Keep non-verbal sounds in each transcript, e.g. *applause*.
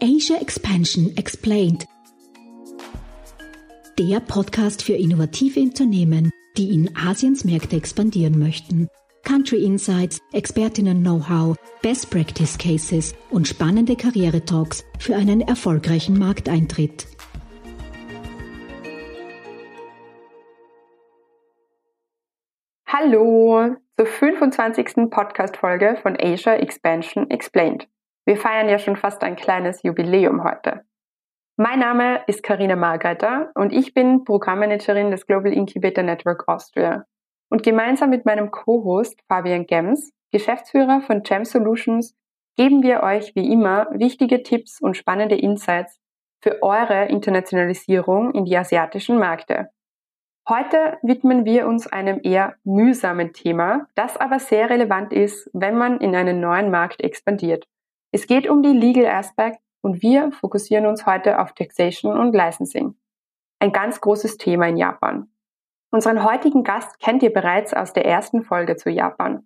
Asia Expansion Explained. Der Podcast für innovative Unternehmen, die in Asiens Märkte expandieren möchten. Country Insights, Expertinnen-Know-how, Best Practice Cases und spannende Karrieretalks für einen erfolgreichen Markteintritt. Hallo zur 25. Podcast-Folge von Asia Expansion Explained. Wir feiern ja schon fast ein kleines Jubiläum heute. Mein Name ist Karina Margreiter und ich bin Programmmanagerin des Global Incubator Network Austria. Und gemeinsam mit meinem Co-Host Fabian Gems, Geschäftsführer von Gem Solutions, geben wir euch wie immer wichtige Tipps und spannende Insights für eure Internationalisierung in die asiatischen Märkte. Heute widmen wir uns einem eher mühsamen Thema, das aber sehr relevant ist, wenn man in einen neuen Markt expandiert. Es geht um die Legal Aspect und wir fokussieren uns heute auf Taxation und Licensing. Ein ganz großes Thema in Japan. Unseren heutigen Gast kennt ihr bereits aus der ersten Folge zu Japan.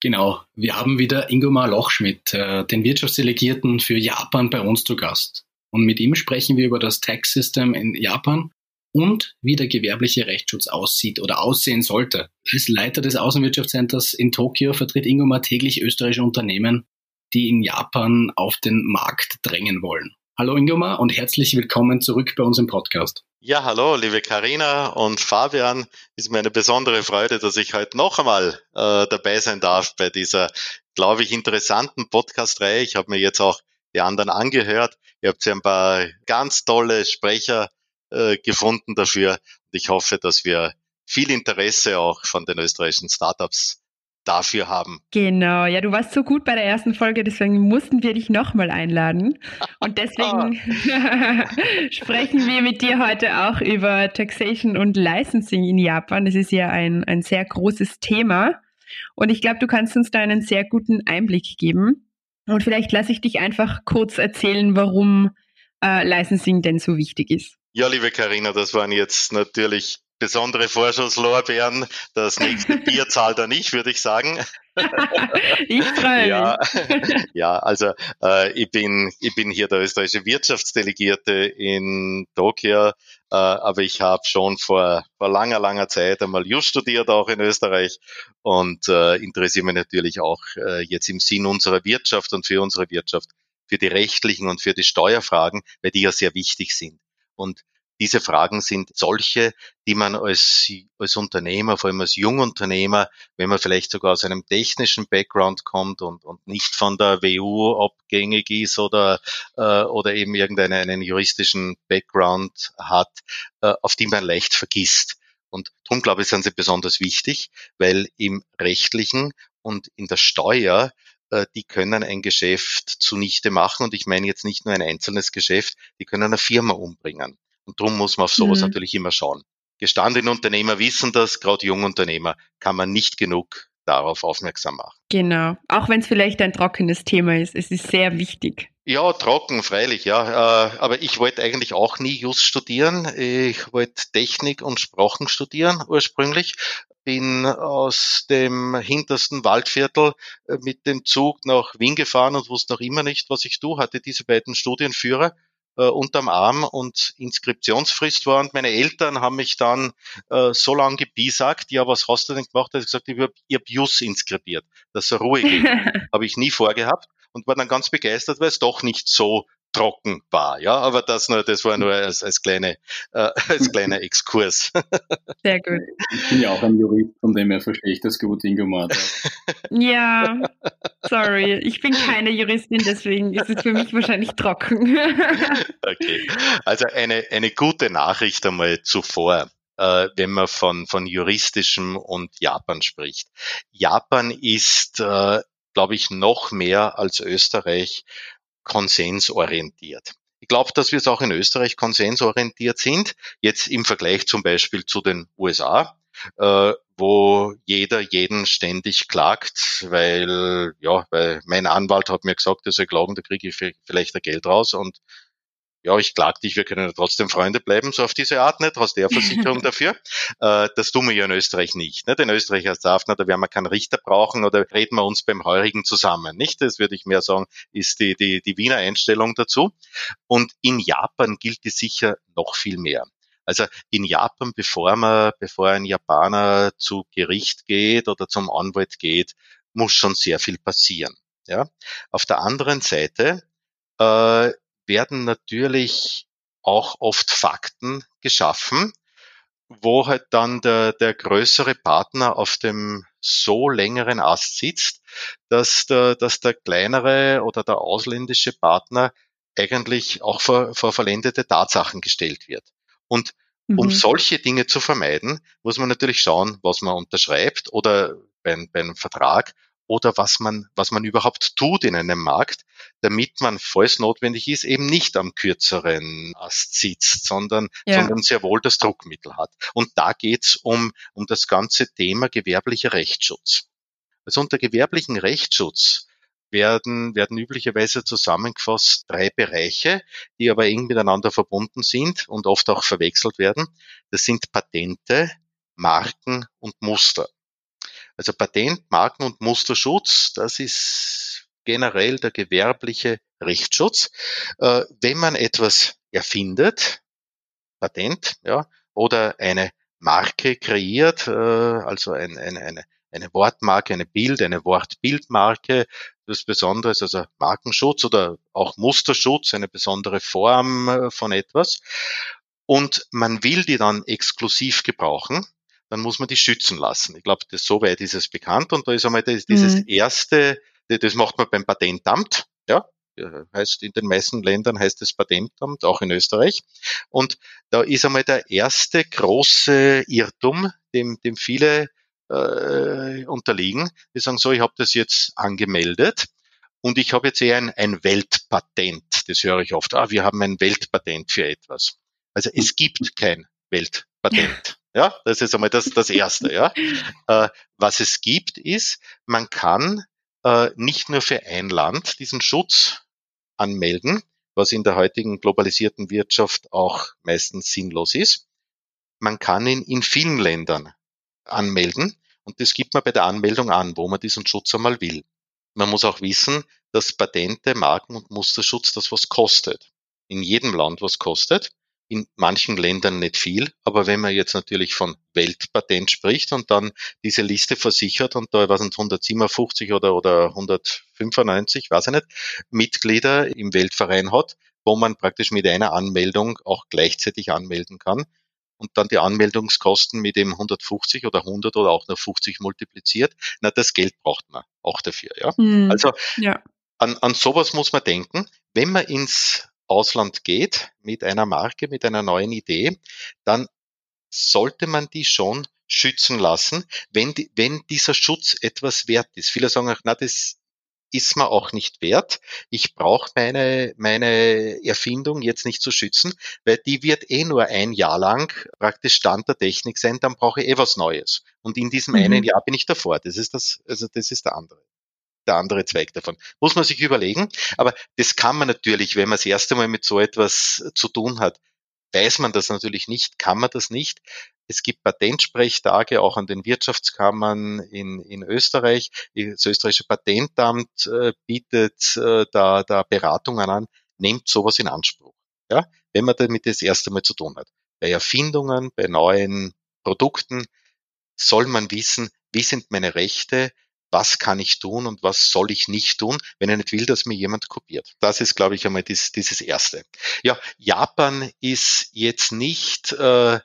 Genau, wir haben wieder Ingomar Lochschmidt, äh, den Wirtschaftsdelegierten für Japan bei uns zu Gast. Und mit ihm sprechen wir über das Tax System in Japan und wie der gewerbliche Rechtsschutz aussieht oder aussehen sollte. Als Leiter des Außenwirtschaftscenters in Tokio vertritt Ingomar täglich österreichische Unternehmen, die in Japan auf den Markt drängen wollen. Hallo Ingomar und herzlich willkommen zurück bei uns im Podcast. Ja, hallo, liebe Karina und Fabian. Ist mir eine besondere Freude, dass ich heute noch einmal äh, dabei sein darf bei dieser, glaube ich, interessanten Podcast-Reihe. Ich habe mir jetzt auch die anderen angehört. Ihr habt ja ein paar ganz tolle Sprecher äh, gefunden dafür. Und ich hoffe, dass wir viel Interesse auch von den österreichischen Startups dafür haben. Genau, ja, du warst so gut bei der ersten Folge, deswegen mussten wir dich nochmal einladen. Und *laughs* deswegen *laughs* sprechen wir mit dir heute auch über Taxation und Licensing in Japan. Das ist ja ein, ein sehr großes Thema. Und ich glaube, du kannst uns da einen sehr guten Einblick geben. Und vielleicht lasse ich dich einfach kurz erzählen, warum äh, Licensing denn so wichtig ist. Ja, liebe Karina, das waren jetzt natürlich besondere Vorschusslorbeeren. Das nächste *laughs* Bier zahlt er nicht, würde ich sagen. ich freue ja, *laughs* ja, also äh, ich bin ich bin hier der österreichische Wirtschaftsdelegierte in Tokio, äh, aber ich habe schon vor vor langer langer Zeit einmal Just studiert auch in Österreich und äh, interessiere mich natürlich auch äh, jetzt im Sinn unserer Wirtschaft und für unsere Wirtschaft für die rechtlichen und für die Steuerfragen, weil die ja sehr wichtig sind. Und diese Fragen sind solche, die man als, als Unternehmer, vor allem als Jungunternehmer, wenn man vielleicht sogar aus einem technischen Background kommt und, und nicht von der WU abgängig ist oder, äh, oder eben irgendeinen juristischen Background hat, äh, auf die man leicht vergisst. Und darum glaube ich, sind sie besonders wichtig, weil im rechtlichen und in der Steuer äh, die können ein Geschäft zunichte machen. Und ich meine jetzt nicht nur ein einzelnes Geschäft, die können eine Firma umbringen. Und darum muss man auf sowas mhm. natürlich immer schauen. Gestandene Unternehmer wissen das, gerade Jungunternehmer kann man nicht genug darauf aufmerksam machen. Genau, auch wenn es vielleicht ein trockenes Thema ist, es ist sehr wichtig. Ja, trocken, freilich, ja. Äh, aber ich wollte eigentlich auch nie Just studieren. Ich wollte Technik und Sprachen studieren ursprünglich. Bin aus dem hintersten Waldviertel äh, mit dem Zug nach Wien gefahren und wusste noch immer nicht, was ich tue. Hatte diese beiden Studienführer äh, unterm Arm und Inskriptionsfrist war. Und meine Eltern haben mich dann äh, so lange gebiesagt, ja, was hast du denn gemacht? Da ich gesagt, ich habe hab Jus inskribiert, dass er Ruhe geht. *laughs* habe ich nie vorgehabt und war dann ganz begeistert, weil es doch nicht so trocken war. Ja, aber das nur, das war nur als, als kleine, äh, *laughs* als kleiner Exkurs. Sehr gut. Ich bin ja auch ein Jurist, von dem her verstehe ich das gut, Ingo Ja, sorry, ich bin keine Juristin, deswegen ist es für mich wahrscheinlich trocken. *laughs* okay, also eine, eine gute Nachricht einmal zuvor. Äh, wenn man von, von juristischem und Japan spricht. Japan ist, äh, glaube ich, noch mehr als Österreich konsensorientiert. Ich glaube, dass wir es auch in Österreich konsensorientiert sind, jetzt im Vergleich zum Beispiel zu den USA, äh, wo jeder jeden ständig klagt, weil, ja, weil mein Anwalt hat mir gesagt, er soll klagen, da kriege ich vielleicht ein Geld raus und ja, ich klag dich, wir können ja trotzdem Freunde bleiben, so auf diese Art nicht, hast du ja Versicherung *laughs* dafür. Äh, das tun wir ja in Österreich nicht. Nicht? In Österreich als Hafner, da werden wir keinen Richter brauchen oder reden wir uns beim Heurigen zusammen. Nicht? Das würde ich mehr sagen, ist die, die, die Wiener Einstellung dazu. Und in Japan gilt es sicher noch viel mehr. Also in Japan, bevor man, bevor ein Japaner zu Gericht geht oder zum Anwalt geht, muss schon sehr viel passieren. Ja. Auf der anderen Seite äh, werden natürlich auch oft Fakten geschaffen, wo halt dann der, der größere Partner auf dem so längeren Ast sitzt, dass der, dass der kleinere oder der ausländische Partner eigentlich auch vor, vor verlendete Tatsachen gestellt wird. Und mhm. um solche Dinge zu vermeiden, muss man natürlich schauen, was man unterschreibt oder bei, bei einem Vertrag oder was man, was man überhaupt tut in einem Markt, damit man, falls notwendig ist, eben nicht am kürzeren Ast sitzt, sondern, ja. sondern sehr wohl das Druckmittel hat. Und da geht's um, um das ganze Thema gewerblicher Rechtsschutz. Also unter gewerblichen Rechtsschutz werden, werden üblicherweise zusammengefasst drei Bereiche, die aber eng miteinander verbunden sind und oft auch verwechselt werden. Das sind Patente, Marken und Muster. Also Patent, Marken- und Musterschutz, das ist generell der gewerbliche Rechtsschutz. Äh, wenn man etwas erfindet, Patent, ja, oder eine Marke kreiert, äh, also ein, ein, eine, eine Wortmarke, eine Bild, eine Wortbildmarke, das Besonderes, also Markenschutz oder auch Musterschutz, eine besondere Form äh, von etwas. Und man will die dann exklusiv gebrauchen, dann muss man die schützen lassen. Ich glaube, das soweit ist es bekannt und da ist einmal das, dieses mhm. erste, das macht man beim Patentamt, ja, heißt in den meisten Ländern heißt es Patentamt, auch in Österreich. Und da ist einmal der erste große Irrtum, dem, dem viele äh, unterliegen. Die sagen so, ich habe das jetzt angemeldet und ich habe jetzt eher ein, ein Weltpatent. Das höre ich oft. Ah, wir haben ein Weltpatent für etwas. Also es gibt kein Weltpatent. Ja, das ist einmal das, das Erste. Ja. *laughs* Äh, was es gibt, ist, man kann äh, nicht nur für ein Land diesen Schutz anmelden, was in der heutigen globalisierten Wirtschaft auch meistens sinnlos ist. Man kann ihn in vielen Ländern anmelden und das gibt man bei der Anmeldung an, wo man diesen Schutz einmal will. Man muss auch wissen, dass Patente, Marken- und Musterschutz das was kostet. In jedem Land was kostet in manchen Ländern nicht viel, aber wenn man jetzt natürlich von Weltpatent spricht und dann diese Liste versichert und da waren es 157 oder, oder 195, weiß ich nicht, Mitglieder im Weltverein hat, wo man praktisch mit einer Anmeldung auch gleichzeitig anmelden kann und dann die Anmeldungskosten mit dem 150 oder 100 oder auch nur 50 multipliziert, na, das Geld braucht man auch dafür, ja. Mhm. Also, ja. An, an sowas muss man denken. Wenn man ins Ausland geht mit einer Marke, mit einer neuen Idee, dann sollte man die schon schützen lassen, wenn, die, wenn dieser Schutz etwas wert ist. Viele sagen auch, na, das ist mir auch nicht wert. Ich brauche meine, meine Erfindung jetzt nicht zu schützen, weil die wird eh nur ein Jahr lang praktisch Stand der Technik sein, dann brauche ich eh was Neues. Und in diesem mhm. einen Jahr bin ich davor. Das ist das, also das ist der andere der andere Zweig davon. Muss man sich überlegen. Aber das kann man natürlich, wenn man das erste Mal mit so etwas zu tun hat, weiß man das natürlich nicht, kann man das nicht. Es gibt Patentsprechtage auch an den Wirtschaftskammern in, in Österreich. Das österreichische Patentamt äh, bietet äh, da, da Beratungen an, nehmt sowas in Anspruch. Ja, wenn man damit das erste Mal zu tun hat. Bei Erfindungen, bei neuen Produkten soll man wissen, wie sind meine Rechte, was kann ich tun und was soll ich nicht tun, wenn ich nicht will, dass mir jemand kopiert. Das ist, glaube ich, einmal dies, dieses Erste. Ja, Japan ist jetzt nicht äh,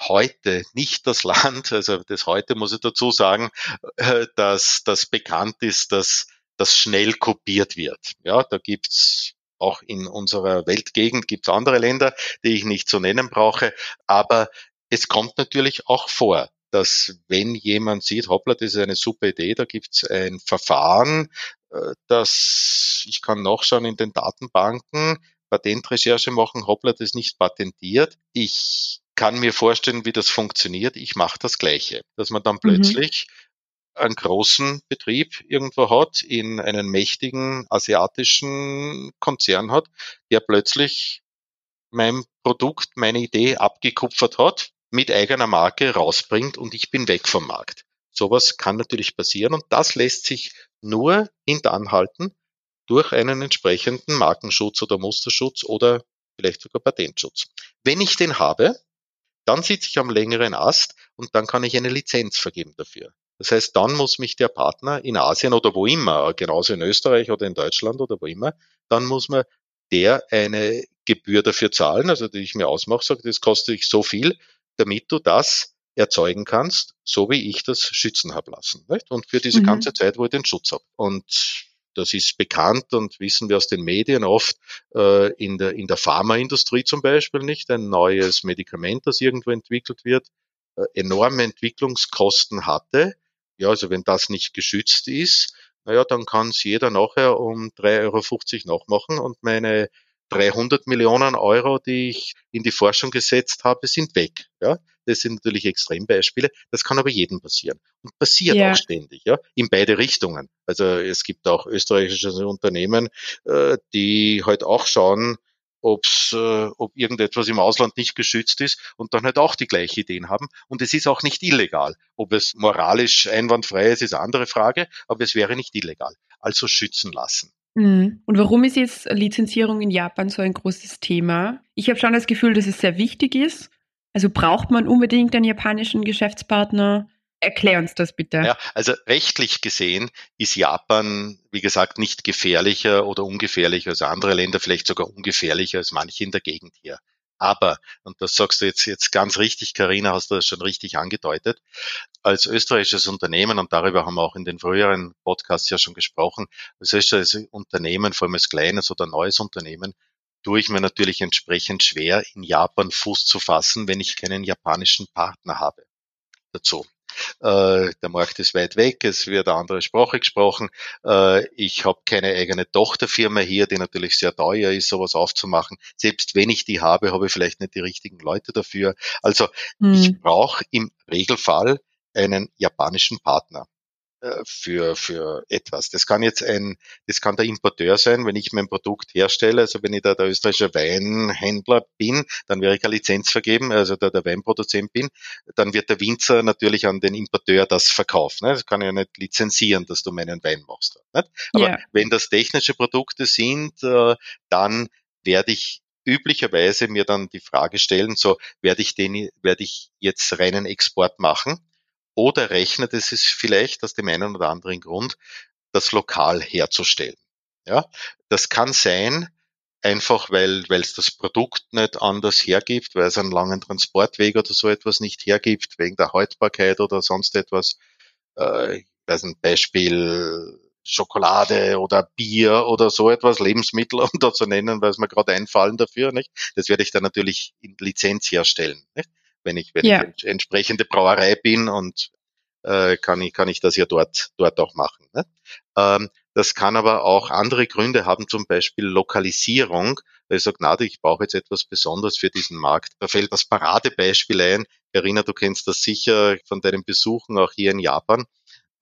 heute nicht das Land, also das heute muss ich dazu sagen, äh, dass das bekannt ist, dass das schnell kopiert wird. Ja, da gibt's auch in unserer Weltgegend gibt's andere Länder, die ich nicht zu nennen brauche, aber es kommt natürlich auch vor, dass wenn jemand sieht, hoppla, das ist eine super Idee, da gibt es ein Verfahren, äh, das ich kann nachschauen in den Datenbanken, Patentrecherche machen, hoppla, das ist nicht patentiert. Ich kann mir vorstellen, wie das funktioniert. Ich mache das Gleiche, dass man dann mhm. plötzlich mhm. einen großen Betrieb irgendwo hat, in einen mächtigen asiatischen Konzern hat, der plötzlich mein Produkt, meine Idee abgekupfert hat, mit eigener Marke rausbringt und ich bin weg vom Markt. Sowas kann natürlich passieren und das lässt sich nur hintan halten durch einen entsprechenden Markenschutz oder Musterschutz oder vielleicht sogar Patentschutz. Wenn ich den habe, dann sitze ich am längeren Ast und dann kann ich eine Lizenz vergeben dafür. Das heißt, dann muss mich der Partner in Asien oder wo immer, genauso in Österreich oder in Deutschland oder wo immer, dann muss man der eine Gebühr dafür zahlen, also die ich mir ausmache, sage, das kostet dich so viel, damit du das erzeugen kannst, so wie ich das schützen habe lassen. Nicht? Und für diese mhm. ganze Zeit, wo ich den Schutz habe. Und das ist bekannt und wissen wir aus den Medien oft äh, in der in der Pharmaindustrie zum Beispiel nicht ein neues Medikament, das irgendwo entwickelt wird, äh, enorme Entwicklungskosten hatte. Ja, also wenn das nicht geschützt ist, naja, dann kann es jeder nachher um 3,50 Euro nachmachen und meine 300 Millionen Euro, die ich in die Forschung gesetzt habe, sind weg. Ja, das sind natürlich Extrembeispiele. Das kann aber jedem passieren und passiert ja. auch ständig, ja, in beide Richtungen. Also es gibt auch österreichische Unternehmen, äh, die halt auch schauen, ob's, äh, ob irgendetwas im Ausland nicht geschützt ist und dann halt auch die gleichen Ideen haben. Und es ist auch nicht illegal. Ob es moralisch einwandfrei ist, ist eine andere Frage, aber es wäre nicht illegal. Also schützen lassen. Mhm. Und warum ist jetzt Lizenzierung in Japan so ein großes Thema? Ich habe schon das Gefühl, dass es sehr wichtig ist. Also braucht man unbedingt einen japanischen Geschäftspartner? Erklär uns das bitte. Ja, also rechtlich gesehen ist Japan, wie gesagt, nicht gefährlicher oder ungefährlicher als andere Länder, vielleicht sogar ungefährlicher als manche in der Gegend hier. Aber, und das sagst du jetzt, jetzt ganz richtig, Karina, hast du das schon richtig angedeutet, als österreichisches Unternehmen, und darüber haben wir auch in den früheren Podcasts ja schon gesprochen, als österreichisches Unternehmen, vor allem als kleines oder neues Unternehmen, tue ich mir natürlich entsprechend schwer, in Japan Fuß zu fassen, wenn ich keinen japanischen Partner habe dazu. Äh, der Markt ist weit weg, es wird eine andere Sprache gesprochen. Äh, ich habe keine eigene Tochterfirma hier, die natürlich sehr teuer ist, sowas aufzumachen. Selbst wenn ich die habe, habe ich vielleicht nicht die richtigen Leute dafür. Also hm. ich brauche im Regelfall einen japanischen Partner. Äh, für, für etwas. Das kann jetzt ein, das kann der Importeur sein, wenn ich mein Produkt herstelle, also wenn ich da der österreichische Weinhändler bin, dann wäre ich eine Lizenz vergeben, also der, der Weinproduzent bin, dann wird der Winzer natürlich an den Importeur das verkaufen. Ne? Das kann ich ja nicht lizenzieren, dass du meinen Wein machst. Nicht? Aber yeah. wenn das technische Produkte sind, äh, dann werde ich üblicherweise mir dann die Frage stellen, so werde ich den, werde ich jetzt reinen Export machen oder rechnet es sich vielleicht aus dem einen oder anderen Grund, das lokal herzustellen. Ja, das kann sein, einfach weil weil es das Produkt nicht anders hergibt, weil es einen langen Transportweg oder so etwas nicht hergibt, wegen der Haltbarkeit oder sonst etwas. Äh, ich weiß ein Beispiel Schokolade oder Bier oder so etwas, Lebensmittel, *laughs* um da zu nennen, weil es mir gerade einfallen dafür, nicht? Das werde ich dann natürlich in Lizenz herstellen. Nicht? Wenn ich, wenn ja. ich entsprechende Brauerei bin und äh, kann ich, kann ich das ja dort, dort auch machen. Ne? Ähm, das kann aber auch andere Gründe haben, zum Beispiel Lokalisierung. Weil ich sage, na, ich brauche jetzt etwas Besonderes für diesen Markt. Da fällt das Paradebeispiel ein. Carina, du kennst das sicher von deinen Besuchen auch hier in Japan.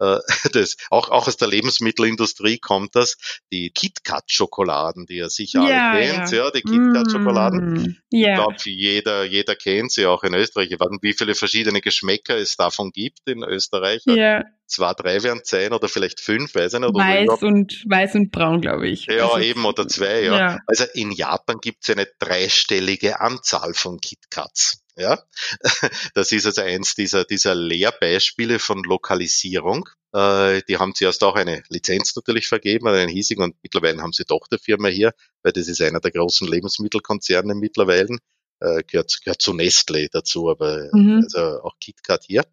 Äh, *laughs* das, auch, auch aus der Lebensmittelindustrie kommt das, die KitKat-Schokoladen, die ihr sicher ja, alle kennt, ja, ja die KitKat-Schokoladen. Mm, yeah. Ich glaube, jeder, jeder kennt sie, auch in Österreich. Ich weiß nicht, wie viele verschiedene Geschmäcker es davon gibt in Österreich. Yeah. Zwei, drei werden sein oder vielleicht fünf, weiß ich nicht. Weiß so. und, weiß und braun, glaube ich. Ja, also, eben, oder zwei, ja. ja. Also in Japan gibt es eine dreistellige Anzahl von KitKats. Ja, *laughs* das ist also eins dieser, dieser Lehrbeispiele von Lokalisierung. Äh, die haben zuerst auch eine Lizenz natürlich vergeben, einen hiesigen und mittlerweile haben sie Tochterfirma hier, weil das ist einer der großen Lebensmittelkonzerne mittlerweile. Äh, gehört, gehört zu Nestle dazu, aber mhm. also auch KitKat hier.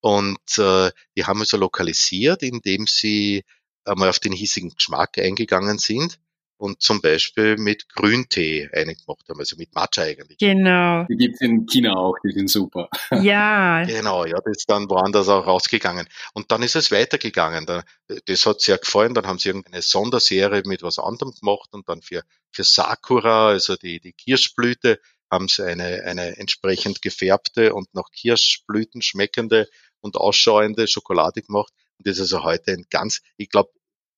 Und äh, die haben also lokalisiert, indem sie einmal auf den hiesigen Geschmack eingegangen sind und zum Beispiel mit Grüntee eingemacht haben, also mit Matcha eigentlich. Genau. Die gibt's in China auch, die sind super. *laughs* Ja. genau, ja, das ist dann woanders auch rausgegangen. Und dann ist es weitergegangen. Das hat sehr gefallen, dann haben sie irgendeine Sonderserie mit was anderem gemacht und dann für, für Sakura, also die, die Kirschblüte, haben sie eine, eine entsprechend gefärbte und nach Kirschblüten schmeckende und ausschauende Schokolade gemacht. Und das ist also heute ein ganz, ich glaube,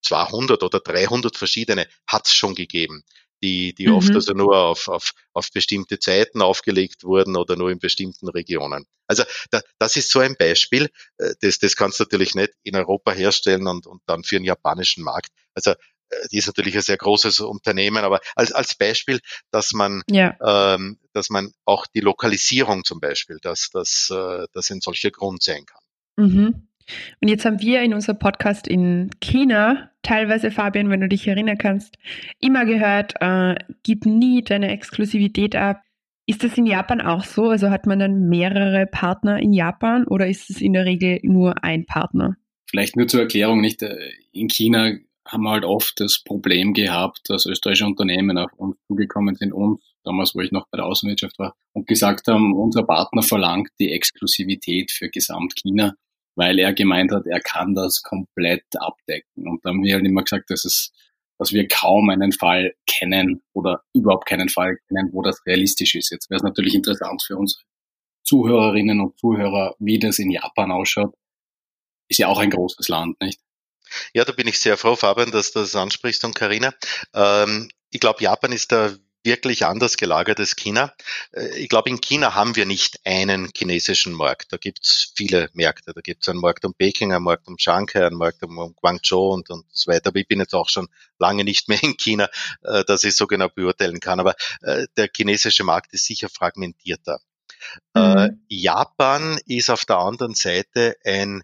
200 oder 300 verschiedene hat es schon gegeben. die, die mhm. oft also nur auf, auf, auf bestimmte Zeiten aufgelegt wurden oder nur in bestimmten Regionen. Also da, das ist so ein Beispiel. Äh, das, das kannst du natürlich nicht in Europa herstellen und, und dann für einen japanischen Markt. Also äh, die ist natürlich ein sehr großes Unternehmen, aber als, als Beispiel, dass man, ja. ähm, dass man auch die Lokalisierung zum Beispiel, dass das äh, dass ein solcher Grund sein kann. Mhm. Und jetzt haben wir in unserem Podcast in China teilweise, Fabian, wenn du dich erinnern kannst, immer gehört, äh, gib nie deine Exklusivität ab. Ist das in Japan auch so? Also hat man dann mehrere Partner in Japan oder ist es in der Regel nur ein Partner? Vielleicht nur zur Erklärung, nicht? Äh, in China haben wir halt oft das Problem gehabt, dass österreichische Unternehmen auf uns zugekommen sind, uns, damals wo ich noch bei der Außenwirtschaft war, und gesagt haben, unser Partner verlangt die Exklusivität für Gesamt China weil er gemeint hat, er kann das komplett abdecken. Und da haben wir halt immer gesagt, dass es, dass wir kaum einen Fall kennen oder überhaupt keinen Fall kennen, wo das realistisch ist. Jetzt wäre es natürlich interessant für unsere Zuhörerinnen und Zuhörer, wie das in Japan ausschaut. Ist ja auch ein großes Land, nicht? Ja, da bin ich sehr froh, Fabian, dass du das ansprichst und Karina. Ähm, ich glaube, Japan ist da wirklich anders gelagert als China. Äh, ich glaube, in China haben wir nicht einen chinesischen Markt. Da gibt es viele Märkte. Da gibt es einen Markt um Peking, einen Markt um Shanghai, einen Markt um Guangzhou und, und so weiter. Aber ich bin jetzt auch schon lange nicht mehr in China, äh, dass ich so genau beurteilen kann. Aber äh, der chinesische Markt ist sicher fragmentierter. Mhm. Japan ist auf der anderen Seite ein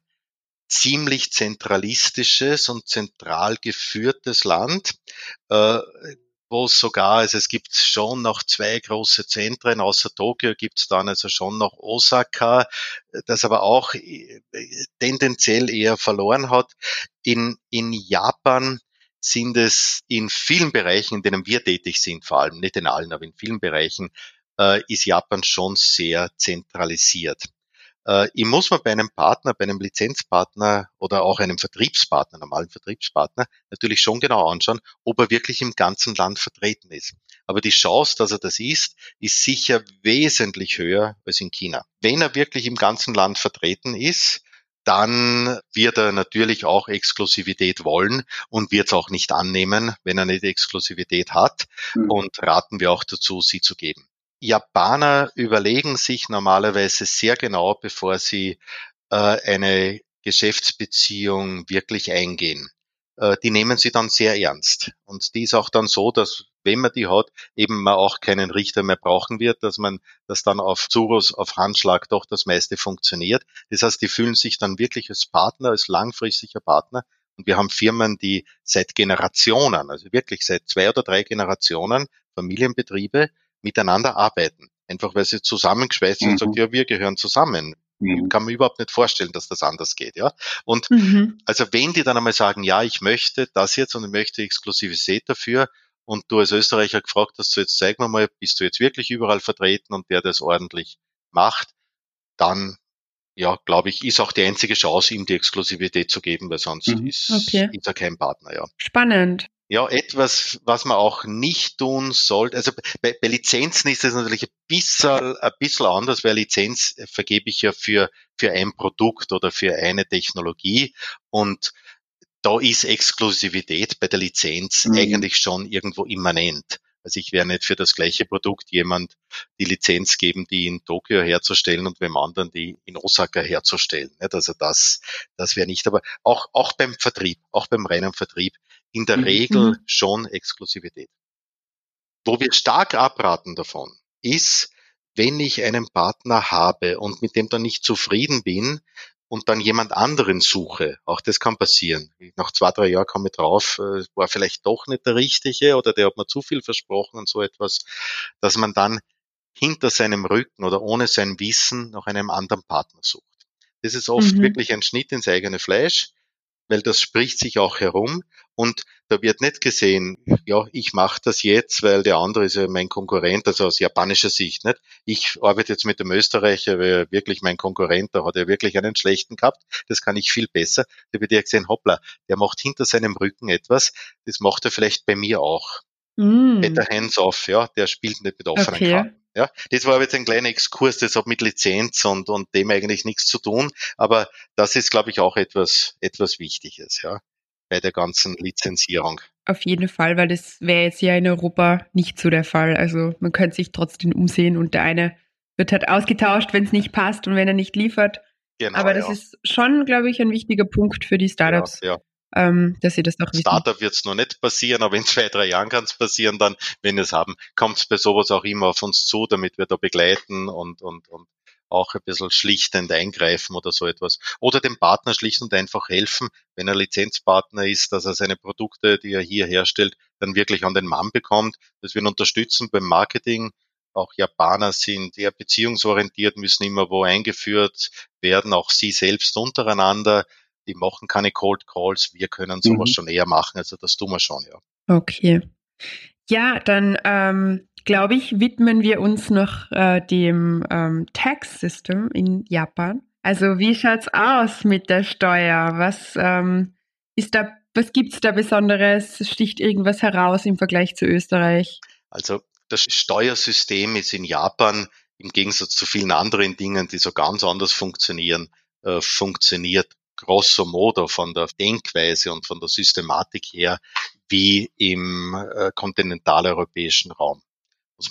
ziemlich zentralistisches und zentral geführtes Land wo sogar, also es gibt schon noch zwei große Zentren, außer Tokio gibt es dann also schon noch Osaka, das aber auch äh, tendenziell eher verloren hat. In, in Japan sind es in vielen Bereichen, in denen wir tätig sind, vor allem nicht in allen, aber in vielen Bereichen, äh, ist Japan schon sehr zentralisiert. Äh, ich muss mir bei einem Partner, bei einem Lizenzpartner oder auch einem Vertriebspartner, normalen Vertriebspartner, natürlich schon genau anschauen, ob er wirklich im ganzen Land vertreten ist. Aber die Chance, dass er das ist, ist sicher wesentlich höher als in China. Wenn er wirklich im ganzen Land vertreten ist, dann wird er natürlich auch Exklusivität wollen und wird es auch nicht annehmen, wenn er nicht Exklusivität hat. Mhm. Und raten wir auch dazu, sie zu geben. Japaner überlegen sich normalerweise sehr genau, bevor sie äh, eine Geschäftsbeziehung wirklich eingehen. Äh, die nehmen sie dann sehr ernst. Und die ist auch dann so, dass wenn man die hat, eben man auch keinen Richter mehr brauchen wird, dass man, dass dann auf Zurus, auf Handschlag doch das meiste funktioniert. Das heißt, die fühlen sich dann wirklich als Partner, als langfristiger Partner. Und wir haben Firmen, die seit Generationen, also wirklich seit zwei oder drei Generationen, Familienbetriebe, miteinander arbeiten. Einfach weil sie zusammengeschweißt sind mhm. und sagt, ja, wir gehören zusammen. Mhm. Kann man überhaupt nicht vorstellen, dass das anders geht, ja. Und mhm. also wenn die dann einmal sagen, ja, ich möchte das jetzt und ich möchte Exklusivität dafür, und du als Österreicher gefragt hast, so jetzt zeig mir mal, bist du jetzt wirklich überall vertreten und der das ordentlich macht, dann ja, glaube ich, ist auch die einzige Chance, ihm die Exklusivität zu geben, weil sonst mhm. ist, okay. ist er kein Partner, ja. Spannend. Ja, etwas, was man auch nicht tun sollte. Also bei, bei Lizenzen ist es natürlich ein bisschen, ein bisschen anders, weil Lizenz vergebe ich ja für, für ein Produkt oder für eine Technologie und da ist Exklusivität bei der Lizenz mhm. eigentlich schon irgendwo immanent. Also ich werde nicht für das gleiche Produkt jemand die Lizenz geben, die in Tokio herzustellen und beim anderen die in Osaka herzustellen. Also das, das wäre nicht. Aber auch, auch beim Vertrieb, auch beim reinen Vertrieb in der mhm. Regel mhm. schon Exklusivität. Wo wir stark abraten davon, ist, wenn ich einen Partner habe und mit dem dann nicht zufrieden bin und dann jemand anderen suche, auch das kann passieren. Nach zwei, drei Jahren komme ich drauf, äh, war vielleicht doch nicht der Richtige oder der hat mir zu viel versprochen und so etwas, dass man dann hinter seinem Rücken oder ohne sein Wissen nach einem anderen Partner sucht. Das ist oft mhm. wirklich ein Schnitt ins eigene Fleisch weil das spricht sich auch herum und da wird nicht gesehen, ja, ich mache das jetzt, weil der andere ist ja mein Konkurrent, also aus japanischer Sicht nicht. Ich arbeite jetzt mit dem Österreicher, weil er wirklich mein Konkurrent, da hat er wirklich einen schlechten gehabt, das kann ich viel besser. Da wird ja gesehen, hoppla, der macht hinter seinem Rücken etwas, das macht er vielleicht bei mir auch. Mm. Better hands off, ja, der spielt nicht mit offenen okay. Karten. Ja, das war jetzt ein kleiner Exkurs, das hat mit Lizenz und, und dem eigentlich nichts zu tun, aber das ist, glaube ich, auch etwas, etwas Wichtiges, ja. Bei der ganzen Lizenzierung. Auf jeden Fall, weil das wäre jetzt ja in Europa nicht so der Fall. Also man könnte sich trotzdem umsehen und der eine wird halt ausgetauscht, wenn es nicht passt und wenn er nicht liefert. Genau, Aber das ja. ist schon, glaube ich, ein wichtiger Punkt für die Startups. Ja, ja. Ähm, dass sie das auch wissen. Startup wird es noch nicht passieren, aber in zwei, drei Jahren kann es passieren dann, wenn wir es haben, kommt es bei sowas auch immer auf uns zu, damit wir da begleiten und, und, und auch ein bisschen schlichtend eingreifen oder so etwas. Oder dem Partner schlicht und einfach helfen, wenn er Lizenzpartner ist, dass er seine Produkte, die er hier herstellt, dann wirklich an den Mann bekommt, dass wir ihn unterstützen beim Marketing. Auch Japaner sind eher beziehungsorientiert, müssen immer wo eingeführt werden, auch sie selbst untereinander. Die machen keine Cold Calls, wir können sowas mhm. schon eher machen, also das tun wir schon, ja. Okay. Ja, dann ähm, glaube ich, widmen wir uns noch äh, dem ähm, Tax System in Japan. Also wie schaut's aus mit der Steuer? Was ähm, ist da, was gibt's da Besonderes? Sticht irgendwas heraus im Vergleich zu Österreich? Also das Steuersystem ist in Japan im Gegensatz zu vielen anderen Dingen, die so ganz anders funktionieren, äh, funktioniert grosso modo von der Denkweise und von der Systematik her wie im äh, kontinentaleuropäischen Raum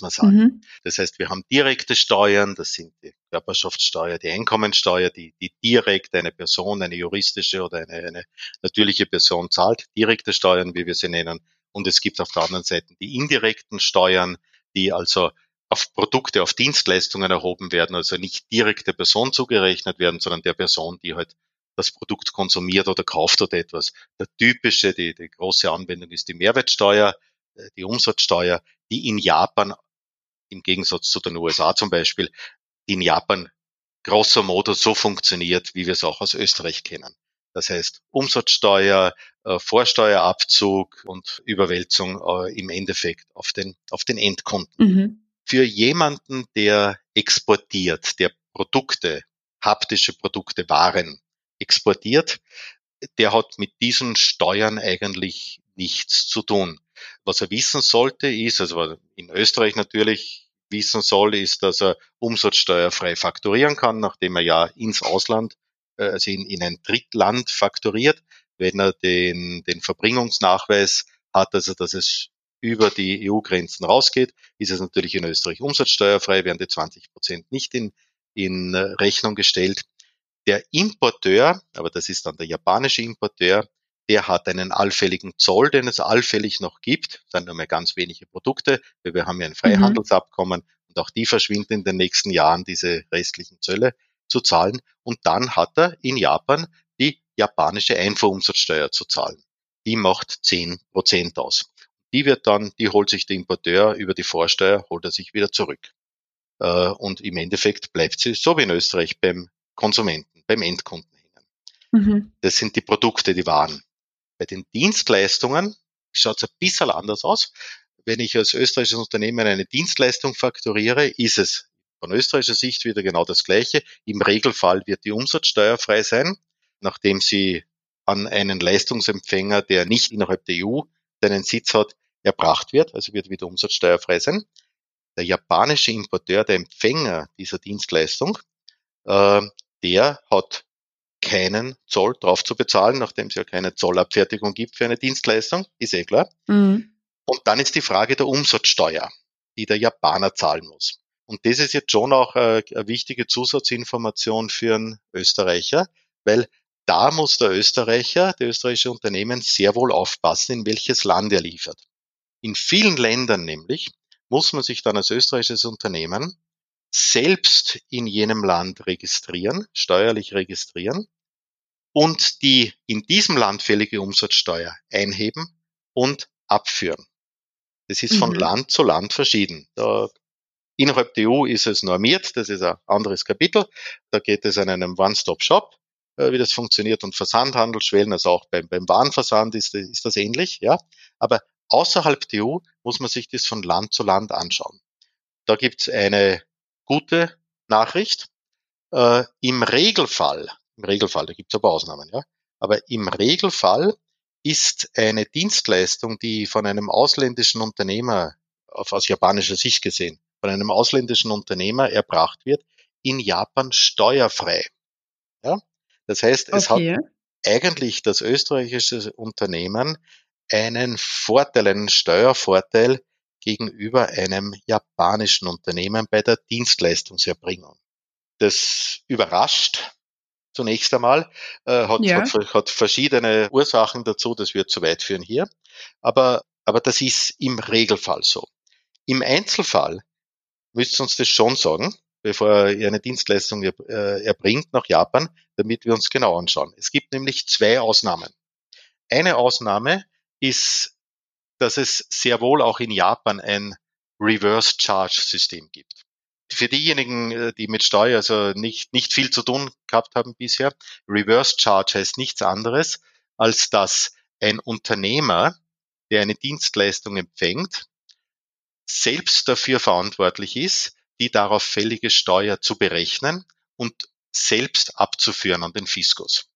muss man sagen. Mhm. Das heißt, wir haben direkte Steuern, das sind die Körperschaftssteuer, die Einkommensteuer, die, die direkt eine Person, eine juristische oder eine, eine natürliche Person zahlt, direkte Steuern, wie wir sie nennen. Und es gibt auf der anderen Seite die indirekten Steuern, die also auf Produkte, auf Dienstleistungen erhoben werden, also nicht direkt der Person zugerechnet werden, sondern der Person, die halt das Produkt konsumiert oder kauft oder etwas. Der typische, die, die große Anwendung ist die Mehrwertsteuer, äh, die Umsatzsteuer, die in Japan im Gegensatz zu den USA zum Beispiel, die in Japan grosso modo so funktioniert, wie wir es auch aus Österreich kennen. Das heißt Umsatzsteuer, äh, Vorsteuerabzug und Überwälzung äh, im Endeffekt auf den, auf den Endkunden. Mhm. Für jemanden, der exportiert, der Produkte, haptische Produkte, Waren exportiert, der hat mit diesen Steuern eigentlich nichts zu tun. Was er wissen sollte, ist, also in Österreich natürlich wissen soll, ist, dass er umsatzsteuerfrei fakturieren kann, nachdem er ja ins Ausland, äh, also in, in ein Drittland fakturiert, wenn er den, den Verbringungsnachweis hat, also dass es über die EU-Grenzen rausgeht, ist es natürlich in Österreich umsatzsteuerfrei, werden die 20 Prozent nicht in, in Rechnung gestellt. Der Importeur, aber das ist dann der japanische Importeur, der hat einen allfälligen Zoll, den es allfällig noch gibt. Das sind nur mehr ganz wenige Produkte, weil wir haben ja ein Freihandelsabkommen mhm. und auch die verschwinden in den nächsten Jahren, diese restlichen Zölle zu zahlen. Und dann hat er in Japan die japanische Einfuhrumsatzsteuer zu zahlen. Die macht zehn Prozent aus. Die wird dann, die holt sich der Importeur über die Vorsteuer, holt er sich wieder zurück. Äh, und im Endeffekt bleibt sie, so wie in Österreich, beim Konsumenten, beim Endkunden hängen. Mhm. Das sind die Produkte, die Waren. Bei den Dienstleistungen schaut es ein bisschen anders aus. Wenn ich als österreichisches Unternehmen eine Dienstleistung fakturiere, ist es von österreichischer Sicht wieder genau das Gleiche. Im Regelfall wird die Umsatzsteuer frei sein, nachdem sie an einen Leistungsempfänger, der nicht innerhalb der EU seinen Sitz hat, erbracht wird, also wird wieder umsatzsteuerfrei sein. Der japanische Importeur, der Empfänger dieser Dienstleistung, äh, der hat keinen Zoll drauf zu bezahlen, nachdem es ja keine Zollabfertigung gibt für eine Dienstleistung, ist eh klar. Mhm. Und dann ist die Frage der Umsatzsteuer, die der Japaner zahlen muss. Und das ist jetzt schon auch eine, eine wichtige Zusatzinformation für einen Österreicher, weil da muss der Österreicher, der österreichische Unternehmen sehr wohl aufpassen, in welches Land er liefert. In vielen Ländern nämlich muss man sich dann als österreichisches Unternehmen selbst in jenem Land registrieren, steuerlich registrieren und die in diesem Land fällige Umsatzsteuer einheben und abführen. Das ist von mhm. Land zu Land verschieden. Da, innerhalb der EU ist es normiert, das ist ein anderes Kapitel. Da geht es an einem One-Stop-Shop, äh, wie das funktioniert und Versandhandelsschwellen, also auch beim, beim Warenversand ist, ist das ähnlich, ja. Aber außerhalb der EU muss man sich das von Land zu Land anschauen. Da gibt es eine gute Nachricht. Äh, Im Regelfall, im Regelfall, da gibt es aber Ausnahmen, ja, aber im Regelfall ist eine Dienstleistung, die von einem ausländischen Unternehmer, aus japanischer Sicht gesehen, von einem ausländischen Unternehmer erbracht wird, in Japan steuerfrei. Ja? Das heißt, es okay. hat eigentlich das österreichische Unternehmen einen Vorteil, einen Steuervorteil gegenüber einem japanischen Unternehmen bei der Dienstleistungserbringung. Das überrascht zunächst einmal, äh, hat, ja. hat, hat verschiedene Ursachen dazu, das wird zu weit führen hier, aber, aber das ist im Regelfall so. Im Einzelfall müsst ihr uns das schon sagen, bevor ihr eine Dienstleistung äh, erbringt nach Japan, damit wir uns genau anschauen. Es gibt nämlich zwei Ausnahmen. Eine Ausnahme ist, dass es sehr wohl auch in Japan ein Reverse Charge System gibt. Für diejenigen, äh, die mit Steuer also nicht, nicht viel zu tun gehabt haben bisher, Reverse Charge heißt nichts anderes, als dass ein Unternehmer, der eine Dienstleistung empfängt, selbst dafür verantwortlich ist, die darauf fällige Steuer zu berechnen und selbst abzuführen an den Fiskus.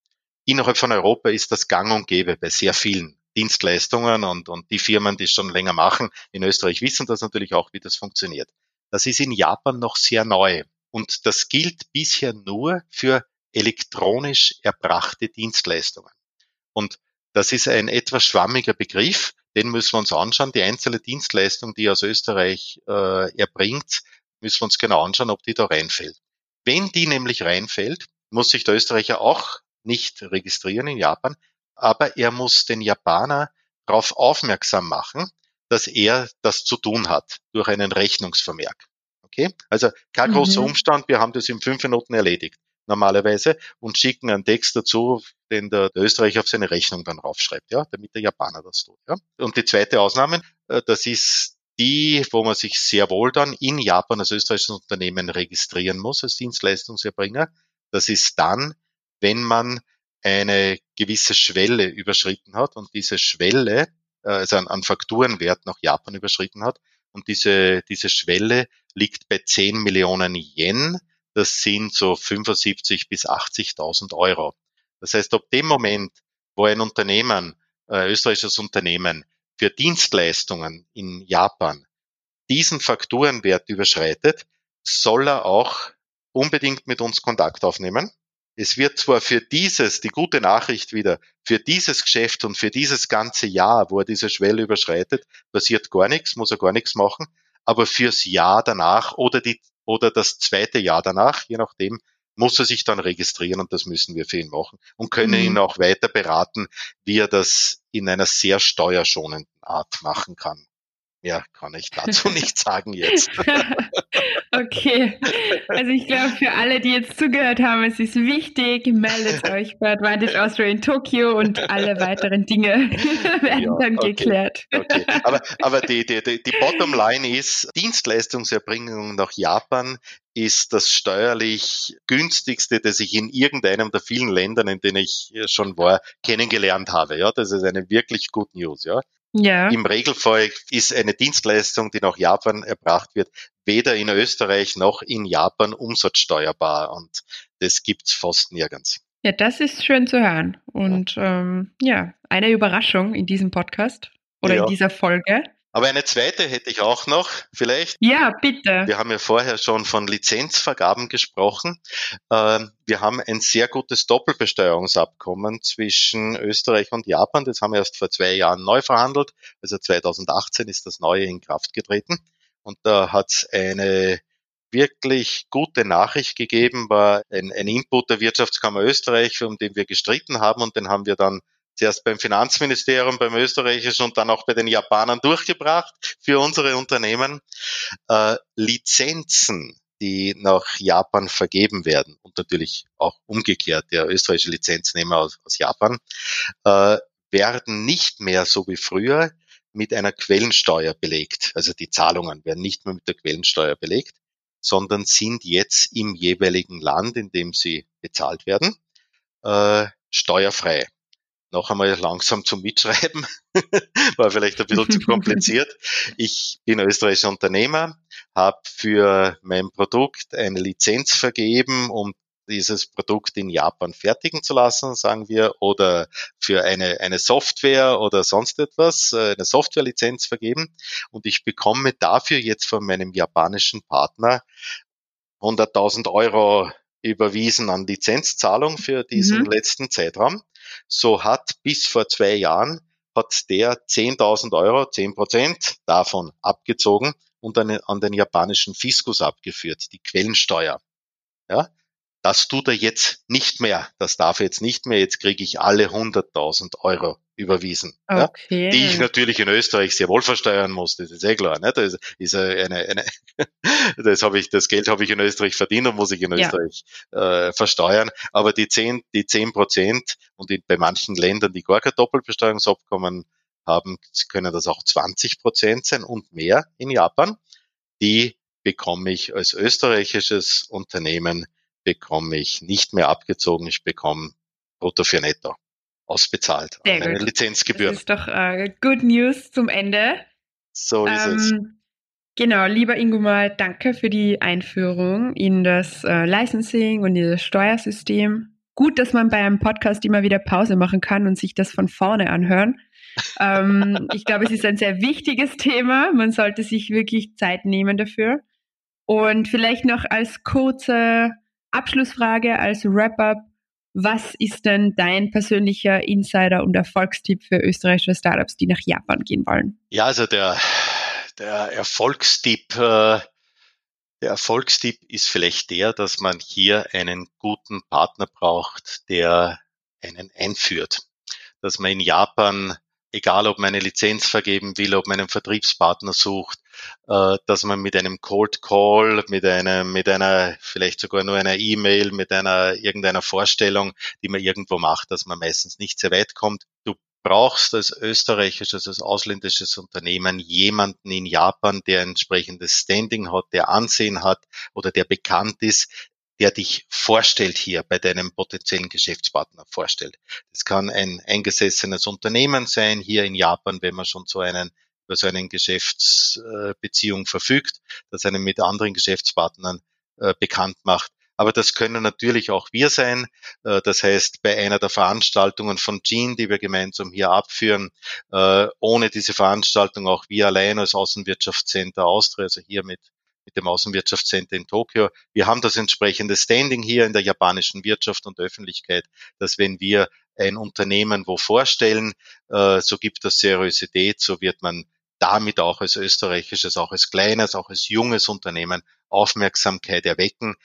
Innerhalb von Europa ist das gang und gäbe bei sehr vielen Dienstleistungen und, und die Firmen, die es schon länger machen, in Österreich wissen das natürlich auch, wie das funktioniert. Das ist in Japan noch sehr neu und das gilt bisher nur für elektronisch erbrachte Dienstleistungen. Und das ist ein etwas schwammiger Begriff, den müssen wir uns anschauen. Die einzelne Dienstleistung, die aus Österreich äh, erbringt, müssen wir uns genau anschauen, ob die da reinfällt. Wenn die nämlich reinfällt, muss sich der Österreicher auch nicht registrieren in Japan, aber er muss den Japaner darauf aufmerksam machen, dass er das zu tun hat durch einen Rechnungsvermerk. Okay? Also kein großer mhm. Umstand, wir haben das in fünf Minuten erledigt normalerweise und schicken einen Text dazu, den der, der Österreicher auf seine Rechnung dann raufschreibt, ja, damit der Japaner das tut. Ja. Und die zweite Ausnahme, äh, das ist die, wo man sich sehr wohl dann in Japan als österreichisches Unternehmen registrieren muss als Dienstleistungserbringer. Das ist dann, wenn man eine gewisse Schwelle überschritten hat und diese Schwelle, äh, also an, Fakturenwert nach Japan überschritten hat. Und diese, diese Schwelle liegt bei 10 Millionen Yen. Das sind so 75 bis 80.000 Euro. Das heißt, ab dem Moment, wo ein Unternehmen, äh, österreichisches Unternehmen, für Dienstleistungen in Japan diesen Fakturenwert überschreitet, soll er auch unbedingt mit uns Kontakt aufnehmen. Es wird zwar für dieses, die gute Nachricht wieder, für dieses Geschäft und für dieses ganze Jahr, wo er diese Schwelle überschreitet, passiert gar nichts, muss er gar nichts machen, aber fürs Jahr danach oder die, oder das zweite Jahr danach, je nachdem, muss er sich dann registrieren und das müssen wir für ihn machen und können mhm. ihn auch weiter beraten, wie er das in einer sehr steuerschonenden Art machen kann. Mehr kann ich dazu *laughs* nicht sagen jetzt. *laughs* okay. Also ich glaube, für alle, die jetzt zugehört haben, es ist wichtig, meldet *laughs* euch bei Advantage Austria in Tokio und alle weiteren Dinge werden ja, dann okay, geklärt. Okay. Aber, aber die, die, die, die Bottomline ist, Dienstleistungserbringung nach Japan ist das steuerlich günstigste, das ich in irgendeinem der vielen Ländern, in denen ich schon war, kennengelernt habe. Ja, das ist eine wirklich good News. Ja, ja. Im Regelfall ist eine Dienstleistung, die nach Japan erbracht wird, weder in Österreich noch in Japan umsatzsteuerbar. Und das gibt's fast nirgends. Ja, das ist schön zu hören. Und ja, ähm, ja eine Überraschung in diesem Podcast oder ja. in dieser Folge. Aber eine zweite hätte ich auch noch, vielleicht. Ja, bitte. Wir haben ja vorher schon von Lizenzvergaben gesprochen. Ähm, wir haben ein sehr gutes Doppelbesteuerungsabkommen zwischen Österreich und Japan. Das haben wir erst vor zwei Jahren neu verhandelt. Also 2018 ist das neue in Kraft getreten. Und da hat es eine wirklich gute Nachricht gegeben, war ein, ein Input der Wirtschaftskammer Österreich, um den wir gestritten haben und den haben wir dann zuerst beim Finanzministerium, beim österreichischen und dann auch bei den Japanern durchgebracht für unsere Unternehmen. Äh, Lizenzen, die nach Japan vergeben werden und natürlich auch umgekehrt der österreichische Lizenznehmer aus, aus Japan, äh, werden nicht mehr so wie früher mit einer Quellensteuer belegt. Also die Zahlungen werden nicht mehr mit der Quellensteuer belegt, sondern sind jetzt im jeweiligen Land, in dem sie bezahlt werden, äh, steuerfrei noch einmal langsam zum Mitschreiben. *laughs* War vielleicht ein bisschen zu kompliziert. *laughs* Ich bin österreichischer Unternehmer, habe für mein Produkt eine Lizenz vergeben, um dieses Produkt in Japan fertigen zu lassen, sagen wir, oder für eine, eine Software oder sonst etwas, äh, eine Softwarelizenz vergeben. Und ich bekomme dafür jetzt von meinem japanischen Partner 100.000 Euro überwiesen an Lizenzzahlung für diesen mhm. letzten Zeitraum. So hat bis vor zwei Jahren hat der 10.000 Euro, 10 Prozent davon abgezogen und an, an den japanischen Fiskus abgeführt, die Quellensteuer. Ja, das tut er jetzt nicht mehr. Das darf er jetzt nicht mehr. Jetzt kriege ich alle 100.000 Euro überwiesen. Okay. Ja, die ich natürlich in Österreich sehr wohl versteuern muss. Das ist eh klar. Ne? Das ist eine, eine *laughs* das habe ich, das Geld habe ich in Österreich verdient und muss ich in ja. Österreich äh, versteuern. Aber die 10, die 10 Prozent und in, bei manchen Ländern, die gar kein Doppelbesteuerungsabkommen haben, können das auch 20 Prozent sein und mehr in Japan. Die bekomme ich als österreichisches Unternehmen bekomme ich nicht mehr abgezogen, ich bekomme brutto für netto ausbezahlt. Sehr meine gut. Lizenzgebühren. Das ist doch äh, Good News zum Ende. So ist ähm, es. Genau, lieber Ingo mal, danke für die Einführung in das äh, Licensing und in das Steuersystem. Gut, dass man bei einem Podcast immer wieder Pause machen kann und sich das von vorne anhören. ähm, *laughs* ich glaube, es ist ein sehr wichtiges Thema. Man sollte sich wirklich Zeit nehmen dafür. Und vielleicht noch als kurze Abschlussfrage, als Wrap-up. Was ist denn dein persönlicher Insider und Erfolgstipp für österreichische Startups, die nach Japan gehen wollen? Ja, also der, der Erfolgstipp, äh, der Erfolgstipp ist vielleicht der, dass man hier einen guten Partner braucht, der einen einführt. Dass man in Japan, egal ob man eine Lizenz vergeben will, ob man einen Vertriebspartner sucht, äh, dass man mit einem Cold Call, mit einem, mit einer, vielleicht sogar nur einer E-Mail, mit einer, irgendeiner Vorstellung, die man irgendwo macht, dass man meistens nicht sehr weit kommt. Du brauchst als österreichisches, als ausländisches Unternehmen jemanden in Japan, der entsprechendes Standing hat, der Ansehen hat oder der bekannt ist, der dich vorstellt hier bei deinem potenziellen Geschäftspartner vorstellt. Das kann ein eingesessenes Unternehmen sein hier in Japan, wenn man schon so einen über so eine Geschäftsbeziehung verfügt, das einen mit anderen Geschäftspartnern äh, bekannt macht. Aber das können natürlich auch wir sein. Äh, das heißt, bei einer der Veranstaltungen von Jean, die wir gemeinsam hier abführen, äh, ohne diese Veranstaltung auch wir allein als Außenwirtschaftscenter Austria, also hier mit mit dem Außenwirtschaftscenter in Tokio. Wir haben das entsprechende Standing hier in der japanischen Wirtschaft und Öffentlichkeit, dass wenn wir ein Unternehmen wo vorstellen, so gibt es Seriosität, so wird man damit auch als österreichisches, auch als kleines, auch als junges Unternehmen Aufmerksamkeit erwecken,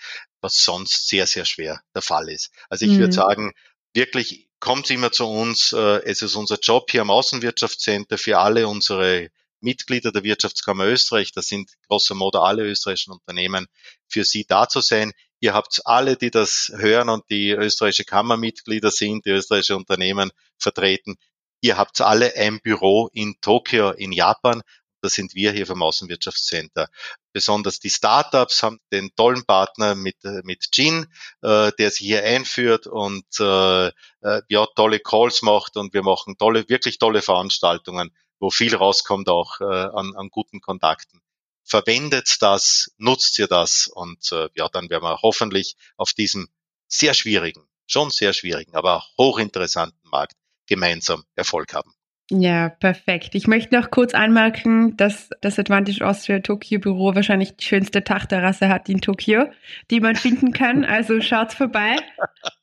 was sonst sehr, sehr schwer der Fall ist. Also ich mhm. würde sagen, wirklich kommt immer zu uns. Äh, es ist unser Job hier am Außenwirtschaftscenter für alle unsere Mitglieder der Wirtschaftskammer Österreich, das sind grosso modo alle österreichischen Unternehmen, für sie da zu sein. Ihr habt alle, die das hören und die österreichische Kammermitglieder sind, die österreichische Unternehmen vertreten, Ihr habt alle ein Büro in Tokio in Japan. Das sind wir hier vom Außenwirtschaftscenter. Besonders die Startups haben den tollen Partner mit, mit Jin, äh, der sich hier einführt und äh, äh, ja, tolle Calls macht und wir machen tolle, wirklich tolle Veranstaltungen, wo viel rauskommt auch äh, an, an guten Kontakten. Verwendet das, nutzt ihr das und äh, ja, dann werden wir hoffentlich auf diesem sehr schwierigen, schon sehr schwierigen, aber hochinteressanten Markt gemeinsam Erfolg haben. Ja, perfekt. Ich möchte noch kurz anmerken, dass das Advantage Austria Tokio Büro wahrscheinlich die schönste Dachterrasse hat in Tokio, die man finden kann. Also schaut vorbei.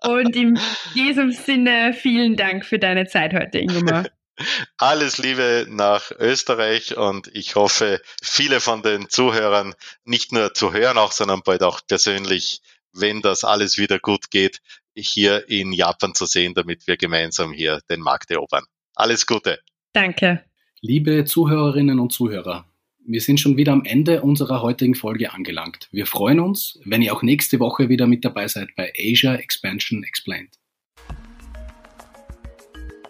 Und in *laughs* diesem Sinne vielen Dank für deine Zeit heute, Ingomar. Alles Liebe nach Österreich und ich hoffe, viele von den Zuhörern nicht nur zu hören, auch, sondern bald auch persönlich, wenn das alles wieder gut geht, hier in Japan zu sehen, damit wir gemeinsam hier den Markt erobern. Alles Gute. Danke. Liebe Zuhörerinnen und Zuhörer, wir sind schon wieder am Ende unserer heutigen Folge angelangt. Wir freuen uns, wenn ihr auch nächste Woche wieder mit dabei seid bei Asia Expansion Explained.